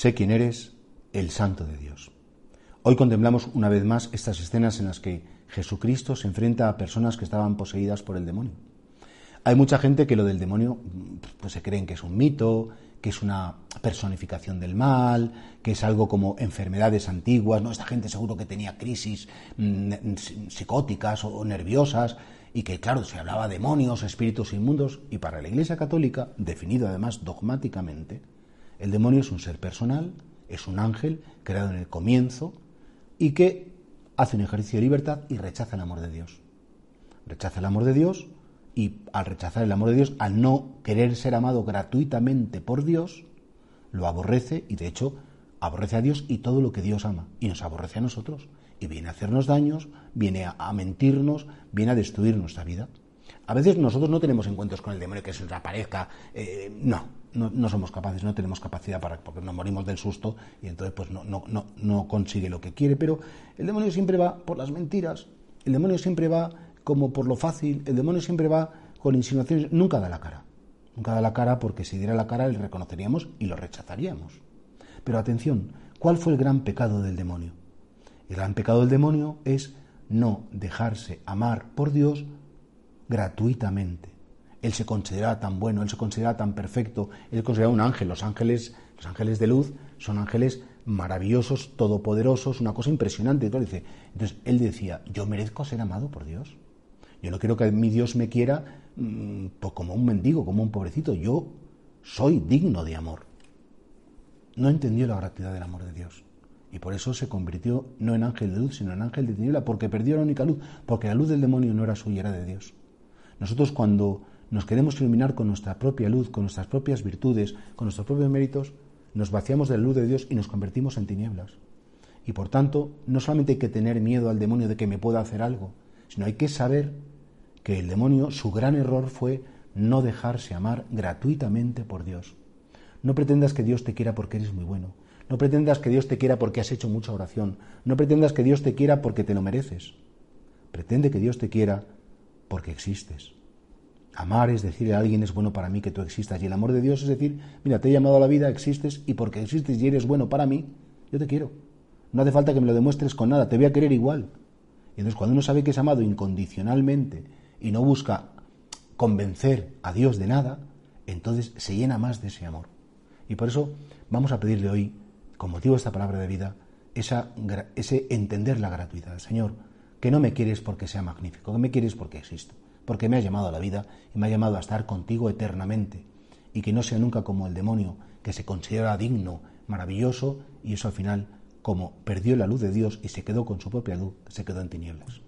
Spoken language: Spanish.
Sé quién eres, el Santo de Dios. Hoy contemplamos una vez más estas escenas en las que Jesucristo se enfrenta a personas que estaban poseídas por el demonio. Hay mucha gente que lo del demonio pues se creen que es un mito, que es una personificación del mal, que es algo como enfermedades antiguas, ¿no? Esta gente seguro que tenía crisis mm, psicóticas o nerviosas y que, claro, se hablaba de demonios, espíritus inmundos, y para la Iglesia Católica, definido además dogmáticamente, el demonio es un ser personal, es un ángel creado en el comienzo y que hace un ejercicio de libertad y rechaza el amor de Dios. Rechaza el amor de Dios y al rechazar el amor de Dios, al no querer ser amado gratuitamente por Dios, lo aborrece y de hecho aborrece a Dios y todo lo que Dios ama y nos aborrece a nosotros y viene a hacernos daños, viene a, mentirnos, viene a destruir nuestra vida. A veces nosotros no tenemos encuentros con el demonio que se nos aparezca, eh, no, no, somos capaces, no tenemos capacidad para, porque nos morimos del susto y entonces pues no, no, no, no consigue lo que quiere, pero el demonio siempre va por las mentiras, el demonio siempre va como por lo fácil, el demonio siempre va con insinuaciones, nunca da la cara, nunca da la cara porque si diera la cara le reconoceríamos y lo rechazaríamos. Pero atención, ¿cuál fue el gran pecado del demonio? El gran pecado del demonio es no dejarse amar por Dios gratuitamente. Él se considera tan bueno, él se considera tan perfecto, él considera un ángel. Los ángeles, los ángeles de luz son ángeles maravillosos, todopoderosos, una cosa impresionante. Entonces, entonces él decía, yo merezco ser amado por Dios. Yo no quiero que mi Dios me quiera mm, pues como un mendigo, como un pobrecito. Yo soy digno de amor. No entendió la gratuidad del amor de Dios. Y por eso se convirtió no en ángel de luz, sino en ángel de tiniebla, porque perdió la única luz, porque la luz del demonio no era suya, era de Dios. Nosotros cuando nos queremos iluminar con nuestra propia luz, con nuestras propias virtudes, con nuestros propios méritos, nos vaciamos de la luz de Dios y nos convertimos en tinieblas. Y por tanto, no solamente hay que tener miedo al demonio de que me pueda hacer algo, sino hay que saber que el demonio, su gran error fue no dejarse amar gratuitamente por Dios. No pretendas que Dios te quiera porque eres muy bueno. No pretendas que Dios te quiera porque has hecho mucha oración. No pretendas que Dios te quiera porque te lo mereces. Pretende que Dios te quiera porque existes. Amar es decirle a alguien es bueno para mí que tú existas. Y el amor de Dios es decir, mira, te he llamado a la vida, existes, y porque existes y eres bueno para mí, yo te quiero. No hace falta que me lo demuestres con nada, te voy a querer igual. Y entonces cuando uno sabe que es amado incondicionalmente y no busca convencer a Dios de nada, entonces se llena más de ese amor. Y por eso vamos a pedirle hoy con motivo de esta palabra de vida, ese entender la gratuidad. Señor, que no me quieres porque sea magnífico, que me quieres porque existo, porque me ha llamado a la vida y me ha llamado a estar contigo eternamente, y que no sea nunca como el demonio, que se considera digno, maravilloso, y eso al final, como perdió la luz de Dios y se quedó con su propia luz, se quedó en tinieblas.